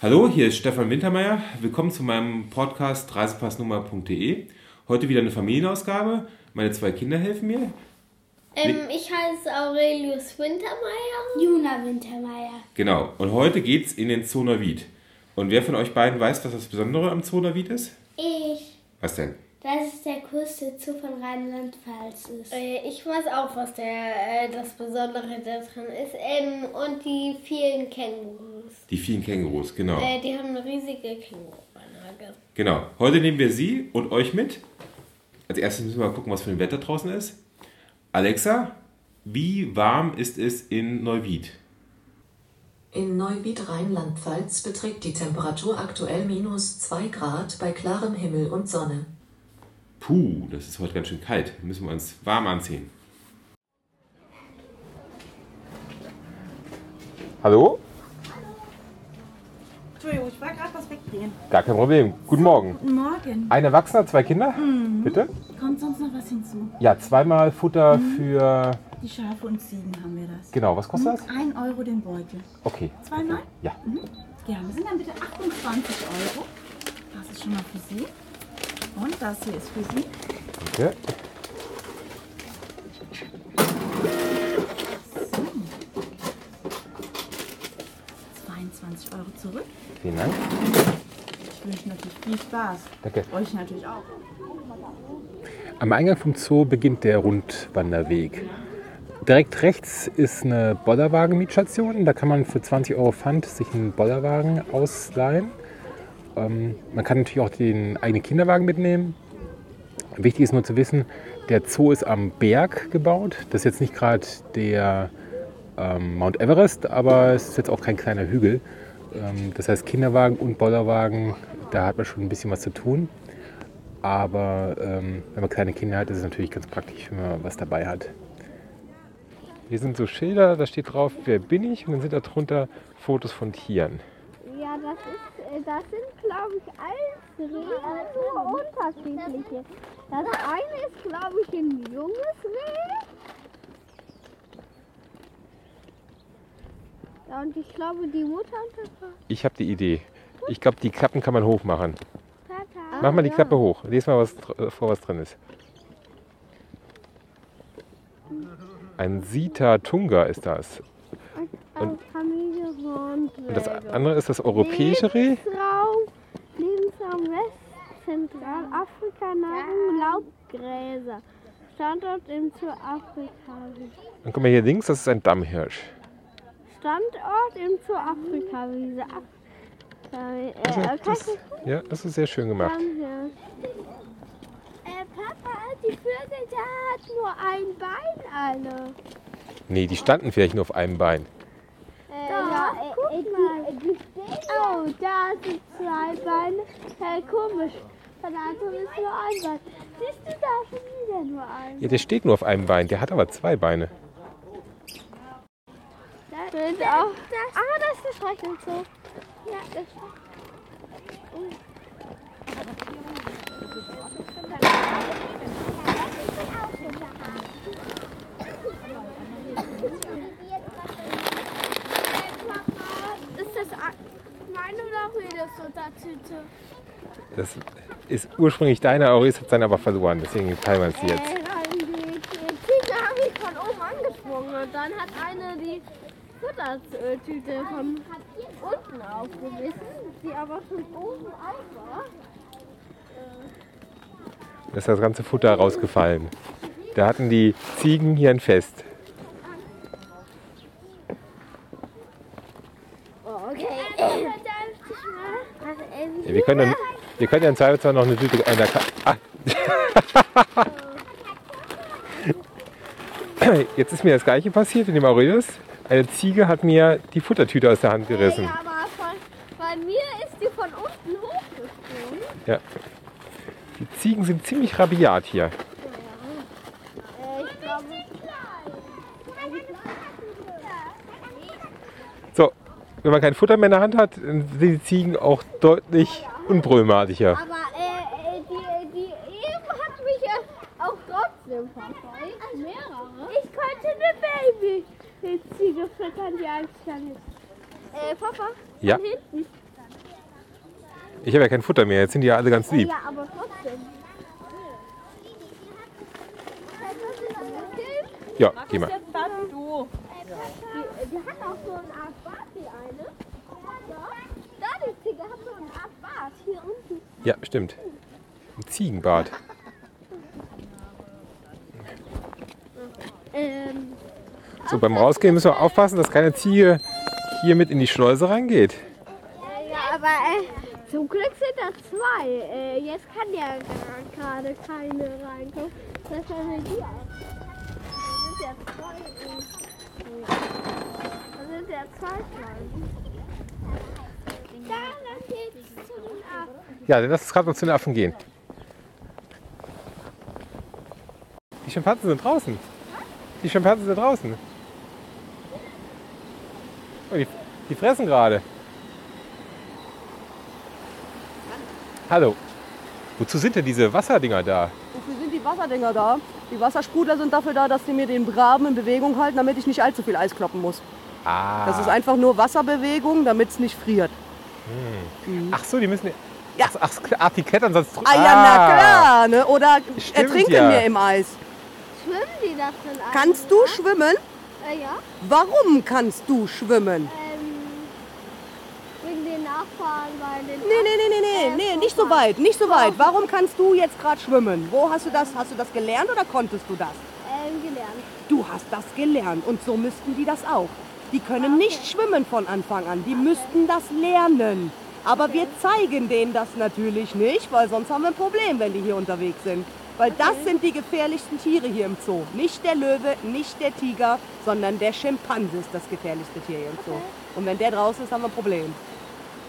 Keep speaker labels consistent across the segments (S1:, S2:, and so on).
S1: Hallo, hier ist Stefan Wintermeyer. Willkommen zu meinem Podcast reisepassnummer.de. Heute wieder eine Familienausgabe. Meine zwei Kinder helfen mir.
S2: Ähm, ich heiße Aurelius Wintermeyer.
S3: Juna Wintermeyer.
S1: Genau. Und heute geht's in den Zoo Neuwied. Und wer von euch beiden weiß, was das Besondere am Zoo Neuwied ist?
S3: Ich.
S1: Was denn?
S3: Das ist der größte Zoo von Rheinland-Pfalz ist.
S2: Äh, ich weiß auch, was der, äh, das Besondere da drin ist. Ähm, und die vielen Kängurus.
S1: Die vielen Kängurus, genau.
S2: Äh, die haben eine riesige Känguruanlage.
S1: Genau. Heute nehmen wir Sie und euch mit. Als erstes müssen wir mal gucken, was für ein Wetter draußen ist. Alexa, wie warm ist es in Neuwied?
S4: In Neuwied Rheinland-Pfalz beträgt die Temperatur aktuell minus 2 Grad bei klarem Himmel und Sonne.
S1: Puh, das ist heute ganz schön kalt. Müssen wir uns warm anziehen. Hallo?
S5: Entschuldigung, ich war gerade was wegdrehen.
S1: Gar kein Problem. Guten Morgen.
S5: Guten Morgen.
S1: Ein Erwachsener, zwei Kinder? Bitte?
S5: Kommt sonst noch was hinzu?
S1: Ja, zweimal Futter für.
S5: Die Schafe und Ziegen haben wir das.
S1: Genau, was kostet das?
S5: Ein Euro den Beutel.
S1: Okay.
S5: Zweimal?
S1: Ja.
S5: Gerne. Sind dann bitte 28 Euro. Das ist schon mal für Sie. Und das hier ist für Sie.
S1: Danke.
S5: So. 22 Euro zurück.
S1: Vielen Dank.
S5: Ich wünsche natürlich viel Spaß.
S1: Danke.
S5: Euch natürlich auch.
S1: Am Eingang vom Zoo beginnt der Rundwanderweg. Direkt rechts ist eine Bollerwagen-Mietstation. Da kann man für 20 Euro Pfand sich einen Bollerwagen ausleihen. Ähm, man kann natürlich auch den eigenen Kinderwagen mitnehmen. Wichtig ist nur zu wissen, der Zoo ist am Berg gebaut. Das ist jetzt nicht gerade der ähm, Mount Everest, aber es ist jetzt auch kein kleiner Hügel. Ähm, das heißt, Kinderwagen und Bollerwagen, da hat man schon ein bisschen was zu tun. Aber ähm, wenn man kleine Kinder hat, ist es natürlich ganz praktisch, wenn man was dabei hat. Hier sind so Schilder, da steht drauf, wer bin ich? Und dann sind da drunter Fotos von Tieren.
S2: Ja, das ist, das sind, glaube ich, alles Rehe, nur unterschiedliche. Das eine ist, glaube ich, ein junges Reh. Ja, und ich glaube, die Mutter und.
S1: Ich habe die Idee. Ich glaube, die Klappen kann man hochmachen.
S2: Ah,
S1: Mach mal die
S2: ja.
S1: Klappe hoch. Lies mal was, dr- vor, was drin ist. Ein Sita Tunga ist das.
S2: Familie
S1: Und das andere ist das europäische Reh.
S2: Lebensraum, Lebensraum West, Zentralafrika, Nahrung, Laubgräser. Standort im Zoo Afrika.
S1: Und guck mal hier links, das ist ein Dammhirsch.
S2: Standort im Zoo Afrika-Wiese. Af äh,
S1: Also,
S2: äh,
S1: das, ja, das ist sehr schön gemacht.
S2: dann? Äh, Papa, die Vögel da hat nur ein Bein alle.
S1: Nee, die standen vielleicht nur auf einem Bein.
S2: Äh, ja, äh, guck äh, mal. Die, die oh, da sind zwei Beine. Äh, komisch. Von der anderen ist nur ein Bein. Siehst du da schon wieder nur ein?
S1: Ja, der steht nur auf einem Bein. Der hat aber zwei Beine.
S2: Da sind auch. ah, das ist der Streichelzoo. Ja, das Ist Das
S1: ist ursprünglich deine, Auris hat seine aber verloren. Deswegen teilen wir es jetzt.
S2: Äh, die, die Ziege haben mich von oben angesprungen und dann hat eine die Futtertüte von unten aufgebissen, die aber schon oben auf war.
S1: Da ist das ganze Futter rausgefallen. Da hatten die Ziegen hier ein Fest.
S2: Okay.
S1: Ja, wir, können dann, wir können ja in Zweifelsfall noch eine Tüte einer Ka ah. Jetzt ist mir das gleiche passiert in dem Aurelius. Eine Ziege hat mir die Futtertüte aus der Hand gerissen.
S2: Ja, aber von, bei mir ist die von unten hochgesprungen.
S1: Ja. Die Ziegen sind ziemlich rabiat hier.
S2: Äh, ich glaube,
S1: So, wenn man kein Futter mehr in der Hand hat, dann sind die Ziegen auch deutlich unproblematischer.
S2: aber äh, äh, die, die eben hat mich ja auch trotzdem verfolgt. Mehrere. Ich könnte eine Baby-Ziege füttern, die gar nicht. Äh, Papa,
S1: Ja.
S2: hinten.
S1: Ich habe ja kein Futter mehr. Jetzt sind die ja alle ganz lieb.
S2: Ja, aber trotzdem.
S1: Ja, geh mal.
S5: Du.
S2: Die, die hat auch so eine Art die. Ja.
S1: Ja, stimmt. Ein Ziegenbart.
S2: Ähm,
S1: So, beim Rausgehen müssen wir aufpassen, dass keine Ziege hier mit in die Schleuse reingeht.
S2: ja, aber äh, zum Glück sind da zwei. Äh, jetzt kann ja gerade keine reinkommen. Das sind ja zwei. Äh, da sind ja zwei Schlangen. Da, dann geht's zu den Affen.
S1: Ja, dann lass uns gerade mal zu den Affen gehen. Die Schimpansen sind draußen. Die Schimpansen sind draußen. Oh, die, die fressen gerade. Hallo. Wozu sind denn diese Wasserdinger da?
S6: Wofür sind die Wasserdinger da? Die Wassersprudler sind dafür da, dass sie mir den Graben in Bewegung halten, damit ich nicht allzu viel Eis kloppen muss.
S1: Ah.
S6: Das ist einfach nur Wasserbewegung, damit es nicht friert.
S1: Ach so, die müssen.
S6: Ja.
S1: Ach, ach, die klettern sonst.
S6: Ah ja, na klar, ne? Oder
S1: Stimmt,
S6: ertrinken
S1: ja.
S6: mir im Eis.
S2: Schwimmen die das denn eigentlich?
S6: Kannst du schwimmen?
S2: Äh, ja.
S6: Warum kannst du schwimmen?
S2: Ähm, wegen den Nachfahren bei den
S6: Nee, nee, nee, nee, nee, nee, nicht so weit, nicht so weit. Warum kannst du jetzt gerade schwimmen? Wo hast du das? Hast du das gelernt oder konntest du das?
S2: Ähm, gelernt.
S6: Du hast das gelernt und so müssten die das auch. Die können nicht schwimmen von Anfang an, die müssten das lernen. Aber wir zeigen denen das natürlich nicht, weil sonst haben wir ein Problem, wenn die hier unterwegs sind. Weil das sind die gefährlichsten Tiere hier im Zoo. Nicht der Löwe, nicht der Tiger, sondern der Schimpanse ist das gefährlichste Tier hier im Zoo. Und wenn der draußen ist, haben wir ein Problem.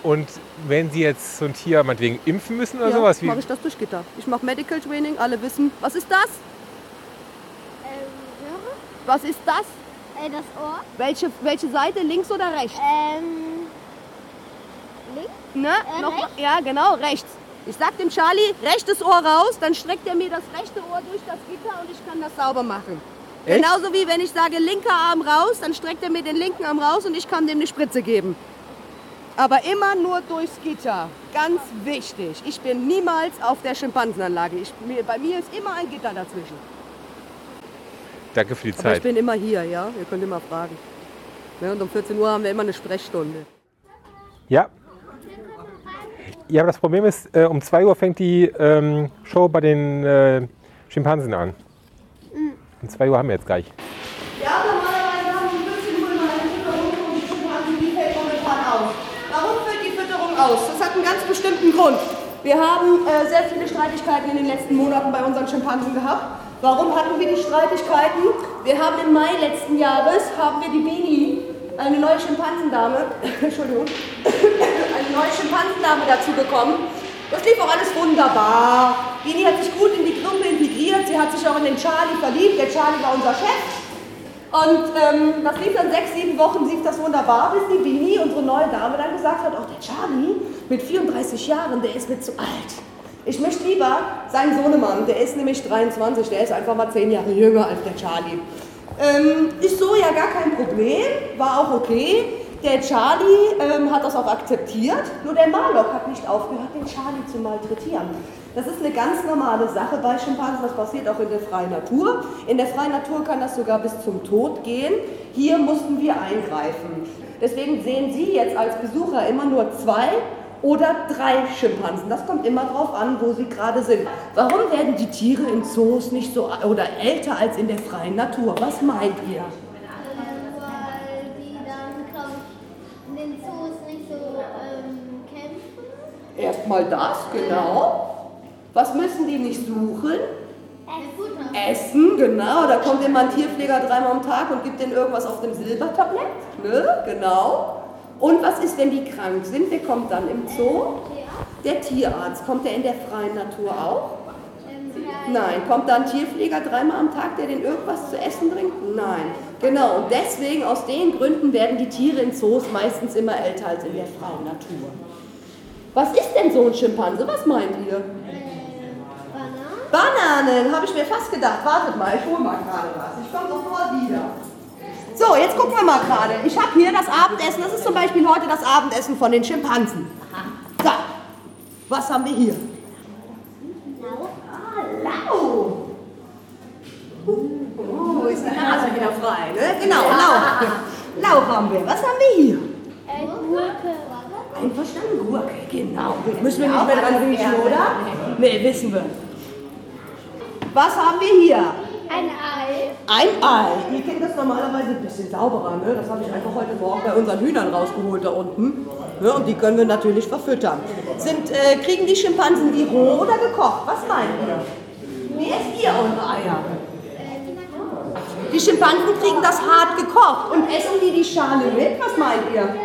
S1: Und wenn sie jetzt so ein Tier meinetwegen impfen müssen oder
S6: ja,
S1: sowas, wie.
S6: mache ich das durch Gitter. Ich mache Medical Training, alle wissen, was ist das?
S2: Ähm, Röhre?
S6: Was ist das?
S2: Äh, das Ohr.
S6: Welche, welche Seite, links oder rechts?
S2: Ähm, links?
S6: Ne?
S2: Äh,
S6: Noch,
S2: rechts?
S6: ja, genau, rechts. Ich sag dem Charlie, rechtes Ohr raus, dann streckt er mir das rechte Ohr durch das Gitter und ich kann das sauber machen.
S1: Echt?
S6: Genauso wie wenn ich sage, linker Arm raus, dann streckt er mir den linken Arm raus und ich kann dem eine Spritze geben. Aber immer nur durchs Gitter. Ganz wichtig. Ich bin niemals auf der Schimpansenanlage. Ich, mir, bei mir ist immer ein Gitter dazwischen.
S1: Danke für die
S6: Aber ich
S1: Zeit.
S6: bin immer hier, ja? Ihr könnt immer fragen. Ne, und um 14 Uhr haben wir immer eine Sprechstunde.
S1: Ja. Ja, aber das Problem ist, äh, um 2 Uhr fängt die ähm, Show bei den äh, Schimpansen an. Um 2 Uhr haben wir jetzt gleich.
S6: Ja, normalerweise haben die 15 Uhr immer eine Fütterung und die Schimpansen, die fällt momentan aus. Warum fällt die Fütterung aus? Das hat einen ganz bestimmten Grund. Wir haben äh, sehr viele Streitigkeiten in den letzten Monaten bei unseren Schimpansen gehabt. Warum hatten wir die Streitigkeiten? Wir haben im Mai letzten Jahres haben wir die Bini, eine neue Schimpansendame, Entschuldigung, eine neue Schimpansendame dazu bekommen. Das lief auch alles wunderbar. Bini hat sich gut in die Gruppe integriert. Sie hat sich auch in den Charlie verliebt. Der Charlie war unser Chef. Und ähm, das lief dann sechs, sieben Wochen, lief das wunderbar, bis die Bini, unsere neue Dame, dann gesagt hat, oh, der Charlie mit 34 Jahren, der ist mir zu alt. Ich möchte lieber seinen Sohnemann, der ist nämlich 23, der ist einfach mal zehn Jahre jünger als der Charlie. Ähm, ist so ja gar kein Problem, war auch okay. Der Charlie ähm, hat das auch akzeptiert, nur der Marlock hat nicht aufgehört, den Charlie zu malträtieren. Das ist eine ganz normale Sache bei Schimpansen, das passiert auch in der freien Natur. In der freien Natur kann das sogar bis zum Tod gehen. Hier mussten wir eingreifen. Deswegen sehen Sie jetzt als Besucher immer nur zwei oder drei Schimpansen. Das kommt immer darauf an, wo sie gerade sind. Warum werden die Tiere in Zoos nicht so oder älter als in der freien Natur? Was meint ihr?
S2: Weil die dann, glaube in den Zoos nicht so kämpfen.
S6: Erstmal das, genau. Was müssen die nicht suchen?
S2: Futter.
S6: Essen, genau. Da kommt immer ein Tierpfleger dreimal am Tag und gibt denen irgendwas auf dem Silbertablett. Ne? Genau. Und was ist, wenn die krank sind? Wer kommt dann im Zoo? Der Tierarzt. Kommt der in der freien Natur auch? Nein. Kommt da ein Tierpfleger dreimal am Tag, der denen irgendwas zu essen bringt? Nein. Genau. Und deswegen, aus den Gründen, werden die Tiere in Zoos meistens immer älter als in der freien Natur. Was ist denn so ein Schimpanse? Was meint ihr? Bananen, habe ich mir fast gedacht. Wartet mal, ich hole mal gerade was. Ich komme sofort wieder. So, jetzt gucken wir mal gerade. Ich habe hier das Abendessen. Das ist zum Beispiel heute das Abendessen von den Schimpansen. So, Was haben wir hier? Lau. Oh, ist der Nase wieder frei, ne? Genau, Lau. Lau haben wir. Was haben wir hier?
S2: Äh, Gurke.
S6: Einverstanden, Gurke, genau. Müssen wir nicht mehr dran riechen, oder? Nee, wissen wir. Was haben wir hier?
S2: Ein Ei.
S6: Ein Ei. Ihr kennt das normalerweise ein bisschen sauberer, ne? Das habe ich einfach heute Morgen bei unseren Hühnern rausgeholt da unten. Ne? Und die können wir natürlich verfüttern. Sind, äh, kriegen die Schimpansen die roh oder gekocht? Was meint ihr? Wie esst ihr eure Eier? Die Schimpansen kriegen das hart gekocht und essen die die Schale mit? Was meint ihr?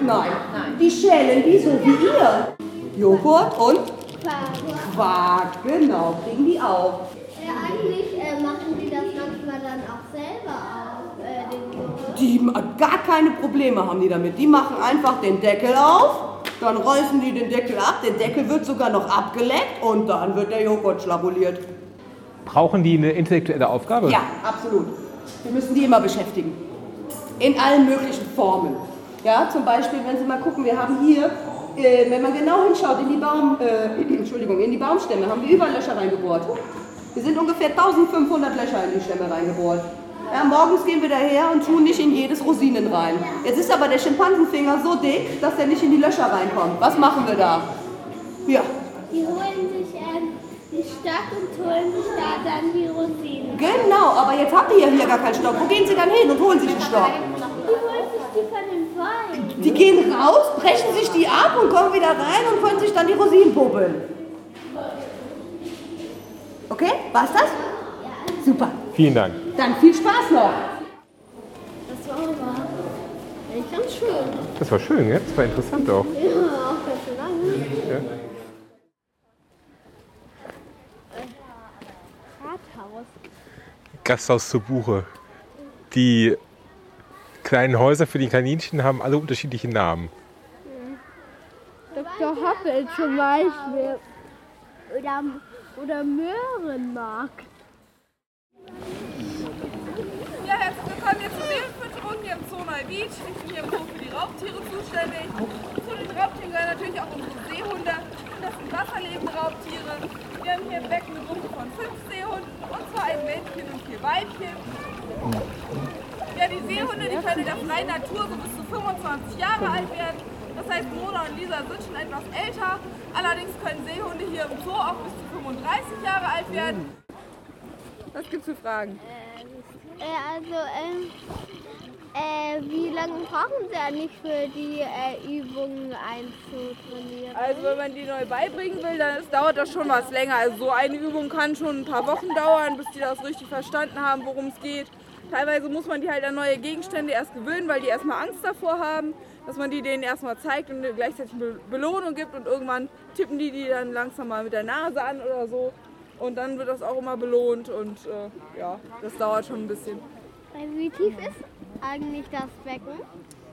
S6: Nein. Die schälen die so wie ihr. Joghurt und
S2: Quark.
S6: Quark, genau, kriegen die auch.
S2: Äh, eigentlich äh, machen die das manchmal dann auch selber auf äh, den Joghurt.
S6: Die gar keine Probleme haben die damit. Die machen einfach den Deckel auf, dann reißen die den Deckel ab, der Deckel wird sogar noch abgeleckt und dann wird der Joghurt schnabuliert.
S1: Brauchen die eine intellektuelle Aufgabe?
S6: Ja, absolut. Wir müssen die immer beschäftigen. In allen möglichen Formen. Ja, zum Beispiel, wenn Sie mal gucken, wir haben hier, äh, wenn man genau hinschaut, in die Baum, äh, Entschuldigung, in die Baumstämme, haben wir überall Löcher reingebohrt. Wir sind ungefähr 1500 Löcher in die Stämme reingebohrt. Ja, morgens gehen wir daher und tun nicht in jedes Rosinen rein. Jetzt ist aber der Schimpansenfinger so dick, dass er nicht in die Löcher reinkommt. Was machen wir da? Ja,
S2: Die holen sich ähm, die Stock und holen sich da dann die Rosinen.
S6: genau, aber jetzt habt ihr ja hier gar keinen Stock. Wo gehen Sie dann hin und holen sich einen Stock?
S2: Die holen sich die von den Bäumen.
S6: Die gehen raus, brechen sich die ab und kommen wieder rein und können sich dann die Rosinen puppeln. Okay, war's das? Super.
S1: Vielen Dank.
S6: Dann viel Spaß noch.
S2: Das war aber ganz schön.
S1: Das war schön, ja? Das war interessant auch.
S2: Ja, auch ganz schön lange.
S1: Ja. Gasthaus zur Buche. Die kleinen Häuser für die Kaninchen haben alle unterschiedliche Namen.
S2: Dr. Hoppel zum Beispiel. Oder, oder Möhrenmarkt.
S7: Ja, herzlich willkommen hier zur Seelenfütterung hier im Zoo Neuwied. Ich bin hier im Zoo für die Raubtiere zuständig. Zu den Raubtieren gehören natürlich auch unsere Seehunde. Das sind wasserlebende Raubtiere. Wir haben hier im Becken eine Gruppe von fünf Seehunden, und zwar ein Männchen vier Weibchen. Ja, die Seehunde, die können in der freien Natur so bis zu 25 Jahre alt werden. Das heißt, Mona und Lisa sind schon etwas älter. Allerdings können Seehunde hier im Zoo auch bis zu 35 Jahre alt werden. Was gibt's für Fragen?
S2: Äh, also, ähm, äh, wie lange brauchen Sie eigentlich für die äh, Übungen einzutrainieren?
S7: Also wenn man die neu beibringen will, dann ist, dauert das schon was länger. Also so eine Übung kann schon ein paar Wochen dauern, bis die das richtig verstanden haben, worum es geht. Teilweise muss man die halt an neue Gegenstände erst gewöhnen, weil die erstmal Angst davor haben, dass man die denen erstmal zeigt und gleichzeitig Be Belohnung gibt und irgendwann tippen die die dann langsam mal mit der Nase an oder so. Und dann wird das auch immer belohnt und äh, ja, das dauert schon ein bisschen.
S2: Wie tief ist eigentlich das Becken?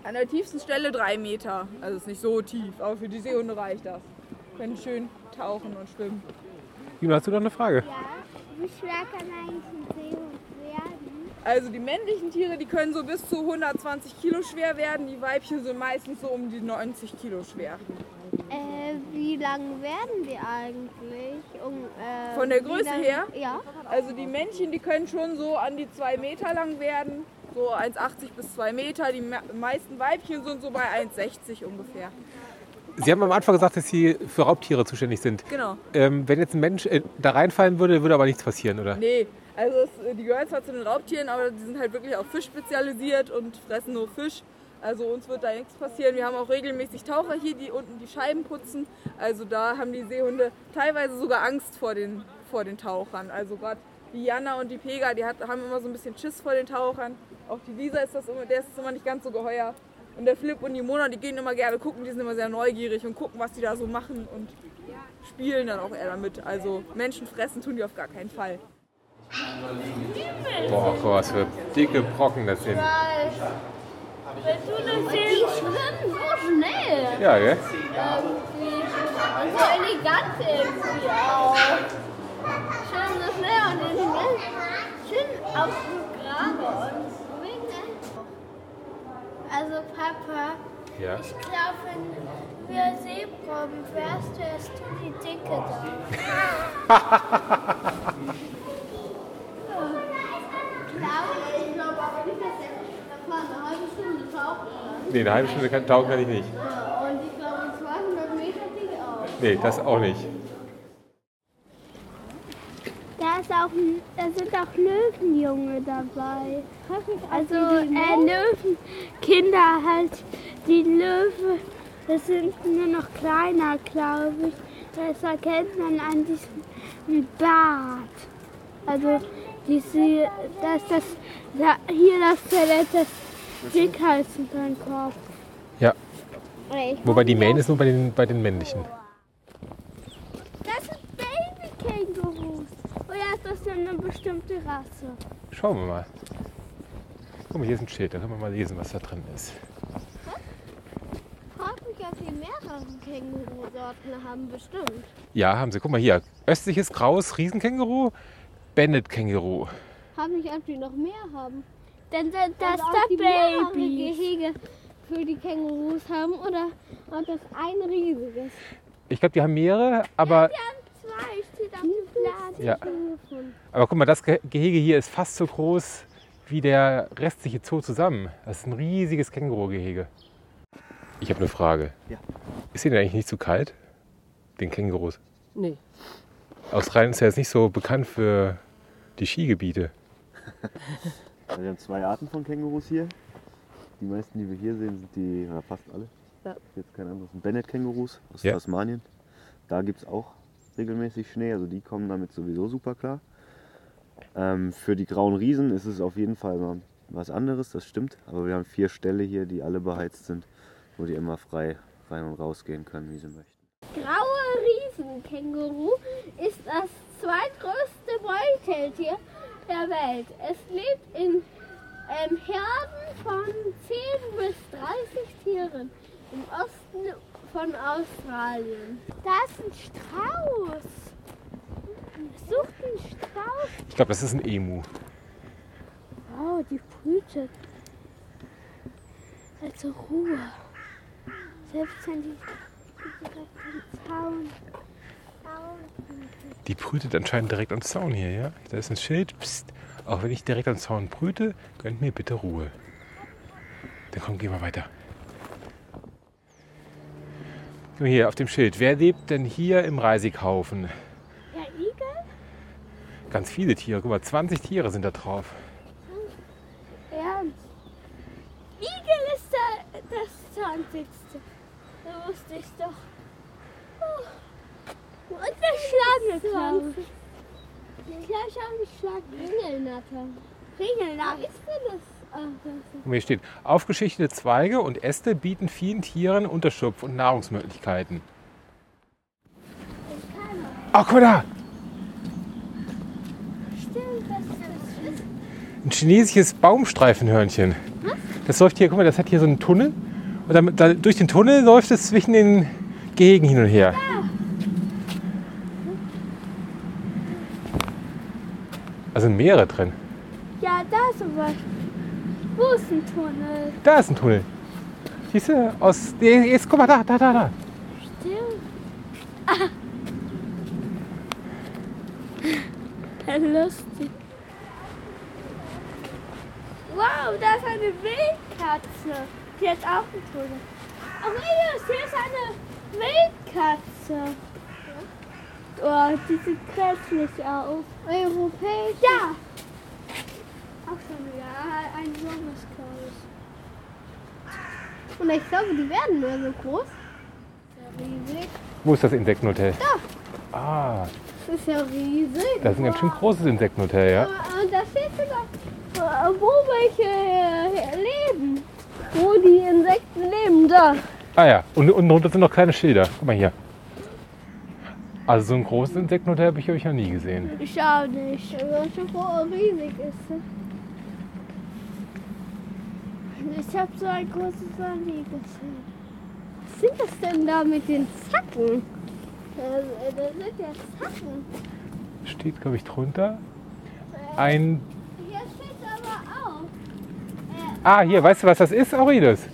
S7: An der tiefsten Stelle drei Meter. Also ist nicht so tief, aber für die Seehunde reicht das. Können schön tauchen und schwimmen.
S1: Juno, hast du noch eine Frage?
S2: Ja. Wie schwer kann eigentlich ein Seehund werden?
S7: Also die männlichen Tiere, die können so bis zu 120 Kilo schwer werden. Die Weibchen sind meistens so um die 90 Kilo schwer.
S2: Äh, wie lang werden die eigentlich? Um, äh,
S7: Von der Größe
S2: lang-
S7: her?
S2: Ja.
S7: Also die Männchen, die können schon so an die 2 Meter lang werden. So 1,80 bis 2 Meter. Die me- meisten Weibchen sind so bei 1,60 ungefähr.
S1: Sie haben am Anfang gesagt, dass Sie für Raubtiere zuständig sind.
S7: Genau.
S1: Ähm, wenn jetzt ein Mensch äh, da reinfallen würde, würde aber nichts passieren, oder?
S7: Nee, also es, die gehören zwar zu den Raubtieren, aber die sind halt wirklich auf Fisch spezialisiert und fressen nur Fisch. Also uns wird da nichts passieren. Wir haben auch regelmäßig Taucher hier, die unten die Scheiben putzen. Also da haben die Seehunde teilweise sogar Angst vor den, vor den Tauchern. Also gerade die Jana und die Pega, die hat, haben immer so ein bisschen Schiss vor den Tauchern. Auch die Lisa ist das immer, der ist das immer nicht ganz so geheuer. Und der Flip und die Mona, die gehen immer gerne gucken, die sind immer sehr neugierig und gucken, was die da so machen und spielen dann auch eher damit. Also Menschen fressen tun die auf gar keinen Fall.
S1: Boah, guck mal, was für dicke Brocken das sind.
S2: Die schwimmen so schnell.
S1: Ja, gell?
S2: Irgendwie. Und so elegant irgendwie auch. Schön so schnell und die sind ganz schön auf dem Grabe und schwingen. Also Papa,
S1: Ja.
S3: Ich glaube, wenn wir Seeproben wärst, wärst du die Dicke da.
S1: Nee, eine halbe Stunde kann, tauchen kann ich nicht.
S2: Und ich glaube, 200 Meter ging auch.
S1: Nee, das auch nicht.
S3: Da, ist auch, da sind auch Löwenjunge dabei. Also äh, Löwenkinder halt. Die Löwe, das sind nur noch kleiner, glaube ich. Das erkennt man an diesem Bart. Also diese, das, das, da, hier das Skelett, das Dickhals in seinem Kopf.
S1: Ja. Wobei die Mähne ist nur bei den, bei den männlichen.
S3: Das sind Baby-Kängurus. Oder ist eine bestimmte Rasse?
S1: Schauen wir mal. Guck mal, hier ist ein Schild, da können wir mal lesen, was da drin ist.
S2: die mehrere Känguru-Sorten haben, bestimmt.
S1: Ja, haben sie. Guck mal hier. Östliches graues Riesenkänguru, Bennett-Känguru.
S2: Mich, ob die noch mehr haben.
S3: Denn das, das ist
S2: die
S3: der
S2: mehrere
S3: Baby.
S2: Gehege für die Kängurus haben oder ob das ein riesiges.
S1: Ich glaube, die haben mehrere, aber,
S3: Zwei steht auf dem Plan.
S1: Ja. aber guck mal, das Ge- Gehege hier ist fast so groß wie der restliche Zoo zusammen. Das ist ein riesiges Känguru-Gehege. Ich habe eine Frage.
S8: Ja.
S1: Ist Ihnen eigentlich nicht zu kalt? Den Kängurus?
S6: Nee.
S1: Australien ist ja jetzt nicht so bekannt für die Skigebiete.
S8: Also wir haben zwei Arten von Kängurus hier. Die meisten, die wir hier sehen, sind die, oder fast alle.
S6: Ja.
S8: Jetzt kein anderes. Sind Bennett-Kängurus aus
S1: Ja.
S8: Tasmanien. Da gibt es auch regelmäßig Schnee, also die kommen damit sowieso super klar. Ähm, für die grauen Riesen ist es auf jeden Fall mal was anderes, das stimmt. Aber wir haben vier Ställe hier, die alle beheizt sind, wo die immer frei rein und rausgehen können, wie sie möchten.
S2: Graue Riesenkänguru ist das zweitgrößte Beuteltier der Welt. Es lebt in ähm, Herden von 10 bis 30 Tieren im Osten von Australien.
S3: Da ist ein Strauß. Sucht einen Strauß.
S1: Ich glaube, das ist ein Emu.
S3: Oh, die brütet. Also Ruhe. Selbst wenn die direkt am Zaun.
S1: Die brütet anscheinend direkt am Zaun hier, ja? Da ist ein Schild. Psst. Auch wenn ich direkt am Zaun brüte, gönnt mir bitte Ruhe. Dann komm, gehen wir weiter. Guck mal hier auf dem Schild. Wer lebt denn hier im Reisighaufen?
S3: Ja, Igel?
S1: Ganz viele Tiere. Guck mal, 20 Tiere sind da drauf.
S3: Ernst. Igel ist da, das 20. Da wusste ich doch. Oh. Und eine Schlange, glaube ich.
S2: Ich glaube, ich habe mich Schlag Ringelnatter.
S3: Ringelnatter.
S2: Ist denn das? Ist
S1: Und hier steht, aufgeschichtete Zweige und Äste bieten vielen Tieren Unterschlupf und Nahrungsmöglichkeiten. Ach, guck mal da!
S3: Ist
S1: Ein chinesisches Baumstreifenhörnchen. Das läuft hier, guck mal, das hat hier so einen Tunnel. Und dann, da, durch den Tunnel läuft es zwischen den Gehegen hin und her. Also sind mehrere drin.
S3: Ja, da zum Beispiel. Wo ist ein Tunnel?
S1: Da ist ein Tunnel. Siehst du? Aus. Jetzt guck mal da, da, da, da.
S3: Stimmt. Ah. Lustig. Wow, da ist eine Wildkatze. Die hat auch einen Tunnel. Aurelius, hier ist eine Wildkatze. Oh, die sieht grässlich aus.
S2: europäisch.
S3: Ja. Auch schon wieder ein junges, ich.
S2: Und ich glaube, die werden nur so groß. Sehr riesig.
S1: Wo ist das Insektenhotel? Da. Ah,
S2: Das ist ja riesig.
S1: das ist ein ganz schön großes Insektenhotel, ja.
S2: Und da steht sogar, äh, wo welche leben. Wo die Insekten leben. Da.
S1: Ah ja, und unten drunter sind noch kleine Schilder. Guck mal hier. Also so ein großes Insektenhotel habe ich euch noch nie gesehen.
S3: Ich auch nicht.
S2: Also schon vor riesig ist.
S3: Ich habe so ein großes nie gesehen.
S2: Was sind das denn da mit den Zacken? Das, äh, das sind ja Zacken.
S1: Steht, glaube ich, drunter. Ein.
S2: Hier steht aber auch.
S1: Ah, hier, weißt du, was das ist, Aurelius?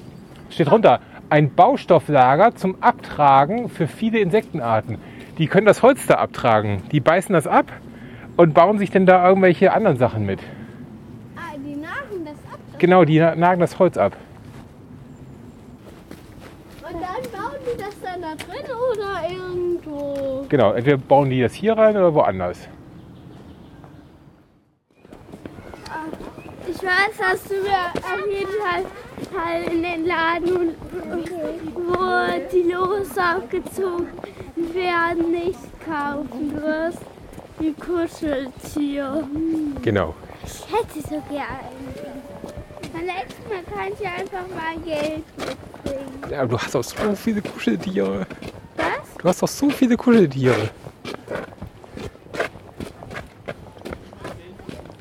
S1: Steht drunter. ein Baustofflager zum Abtragen für viele Insektenarten. Die können das Holz da abtragen. Die beißen das ab und bauen sich dann da irgendwelche anderen Sachen mit.
S2: Ah, die nagen das ab.
S1: Genau, die na- nagen das Holz ab.
S2: Und dann bauen die das dann da drin oder irgendwo.
S1: Genau, entweder bauen die das hier rein oder woanders.
S3: Ich weiß, dass du mir auf jeden Fall Fall in den Laden, wo die Lose aufgezogen werden, nicht kaufen wirst. Wie Kuscheltier.
S1: Genau.
S3: Ich hätte so gerne. Beim nächsten Mal kann ich einfach mal Geld mitbringen.
S1: Ja, aber du hast doch so viele Kuscheltiere.
S3: Was?
S1: Du hast doch so viele Kuscheltiere.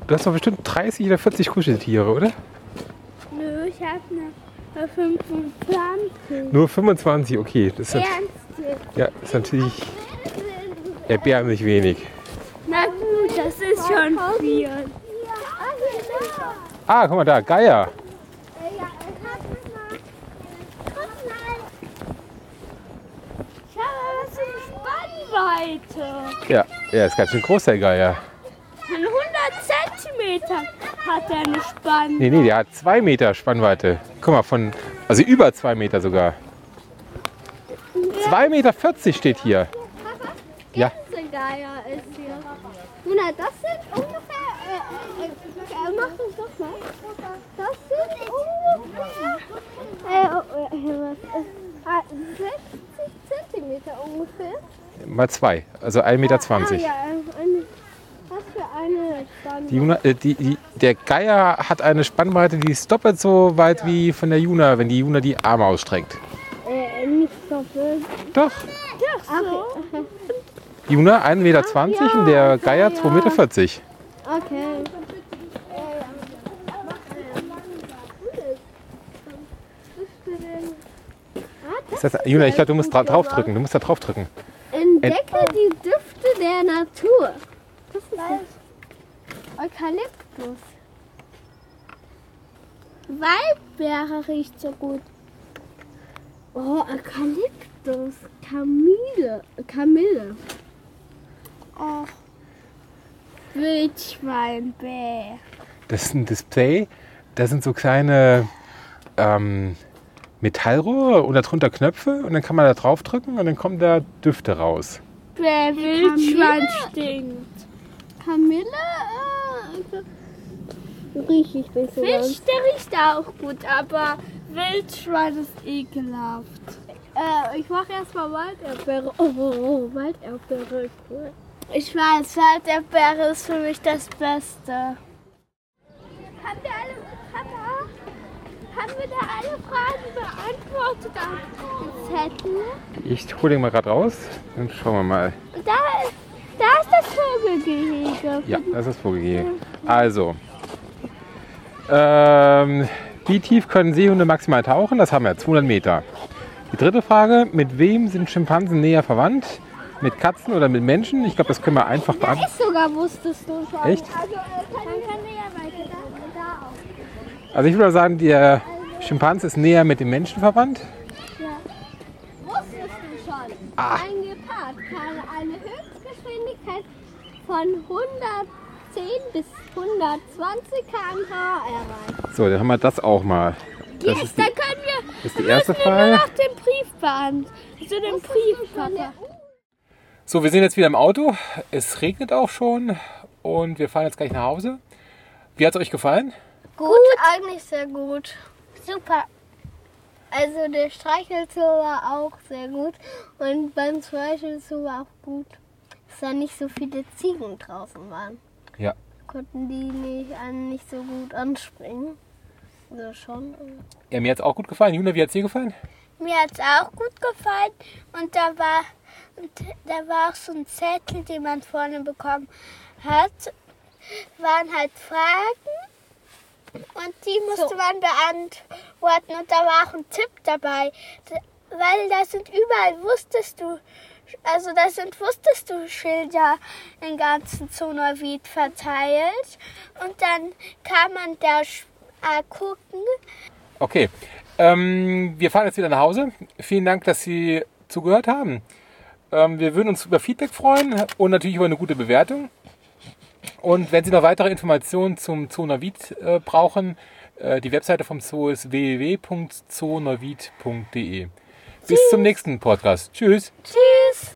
S1: Du hast doch bestimmt 30 oder 40 Kuscheltiere, oder?
S3: Nö, ich habe nur 25.
S1: Nur 25, okay. Das ist,
S3: Ernst
S1: ja, ist natürlich erbärmlich wenig.
S3: Na gut, das ist schon viel.
S1: Ah, guck mal da, Geier. Ja, er ist ganz schön groß, der Geier.
S3: Von 100 Zentimetern hat er eine Spannweite.
S1: Nee, nee, der hat 2 Meter Spannweite. Guck mal, von, also über 2 Meter sogar. 2,40 Meter steht hier. Ja,
S2: Geier das sind ungefähr. Äh, äh, äh, mach das doch mal. Das sind ungefähr. Äh, oh, äh, was ist. Ah, 60 Zentimeter ungefähr.
S1: mal 2, also 1,20 Meter.
S2: Ah, ja, äh, eine, was für eine Spannweite.
S1: Die Juna, äh, die, die, der Geier hat eine Spannweite, die ist doppelt so weit wie von der Juna, wenn die Juna die Arme ausstreckt.
S2: Äh, nicht doppelt.
S1: Doch,
S2: Ach so.
S1: Juna 1,20 Meter und der Geier 2,40 Meter.
S2: Okay.
S1: Das heißt, Juna, ich glaube, du musst dra draufdrücken. Du musst da draufdrücken.
S2: Entdecke die Düfte der Natur. Das ist das. Eukalyptus.
S3: Waldbeere riecht so gut.
S2: Oh, Eukalyptus. Kamille. Kamille.
S3: Ach. Wildschweinbär.
S1: Das ist ein Display. Da sind so kleine ähm, Metallrohre und darunter Knöpfe und dann kann man da draufdrücken und dann kommen da Düfte raus.
S3: Wer Wildschwein stinkt.
S2: Kamille? Äh, riech ich nicht so ganz.
S3: Fisch, der riecht auch gut, aber Wildschwein ist ekelhaft.
S2: Äh, ich mache erstmal Walderdbeere. Oh, oh, oh, Walderdbeere. Cool.
S3: Ich weiß, Waldbeere ist für mich das Beste. Haben wir alle, Papa, haben wir da alle Fragen beantwortet auf dem Zettel?
S1: Ich hole den mal gerade raus. Dann schauen wir mal.
S3: Da, da ist das Vogelgehege.
S1: Ja, das ist Vogelgehege. Also, ähm, wie tief können Seehunde maximal tauchen? Das haben wir, 200 Meter. Die dritte Frage, mit wem sind Schimpansen näher verwandt? Mit Katzen oder mit Menschen? Ich glaube, das können wir einfach beantworten.
S2: Ich sogar wusstest du schon.
S1: Echt?
S2: Also, äh, ja.
S1: Also ich würde sagen, der Schimpanse ist näher mit dem Menschen verwandt.
S2: Wusstest du schon?
S1: Ah.
S2: Ein Gepard kann eine Höchstgeschwindigkeit von 110 bis 120 km/h erreichen.
S1: So, dann haben wir das auch mal. Das
S3: Yes,
S1: ist die,
S3: dann können wir,
S1: das ist die erste
S3: müssen wir nur
S1: Frage.
S3: noch den Brief beantworten. Zu dem Brief, Papa.
S1: So, wir sind jetzt wieder im Auto. Es regnet auch schon und wir fahren jetzt gleich nach Hause. Wie hat es euch gefallen?
S2: Gut, eigentlich sehr gut.
S3: Super.
S2: Also der Streichelzoo war auch sehr gut und beim Streichelzoo war auch gut, dass da nicht so viele Ziegen draußen waren.
S1: Ja.
S2: Konnten die nicht, nicht so gut anspringen. Also schon.
S1: ja mir hat es auch gut gefallen. Juna, wie hat es dir gefallen?
S3: Mir hat es auch gut gefallen und da war, und da war auch so ein Zettel, den man vorne bekommen hat. Waren halt Fragen und die musste man beantworten und da war auch ein Tipp dabei, weil da sind überall, wusstest du, also da sind wusstest du Schilder im ganzen Zonavit verteilt und dann kann man da äh, gucken,
S1: Okay. Ähm, wir fahren jetzt wieder nach Hause. Vielen Dank, dass Sie zugehört haben. Ähm, wir würden uns über Feedback freuen und natürlich über eine gute Bewertung. Und wenn Sie noch weitere Informationen zum Zoo Neuwied äh, brauchen, äh, die Webseite vom Zoo ist www.zooneuwied.de. Bis zum nächsten Podcast. Tschüss.
S3: Tschüss.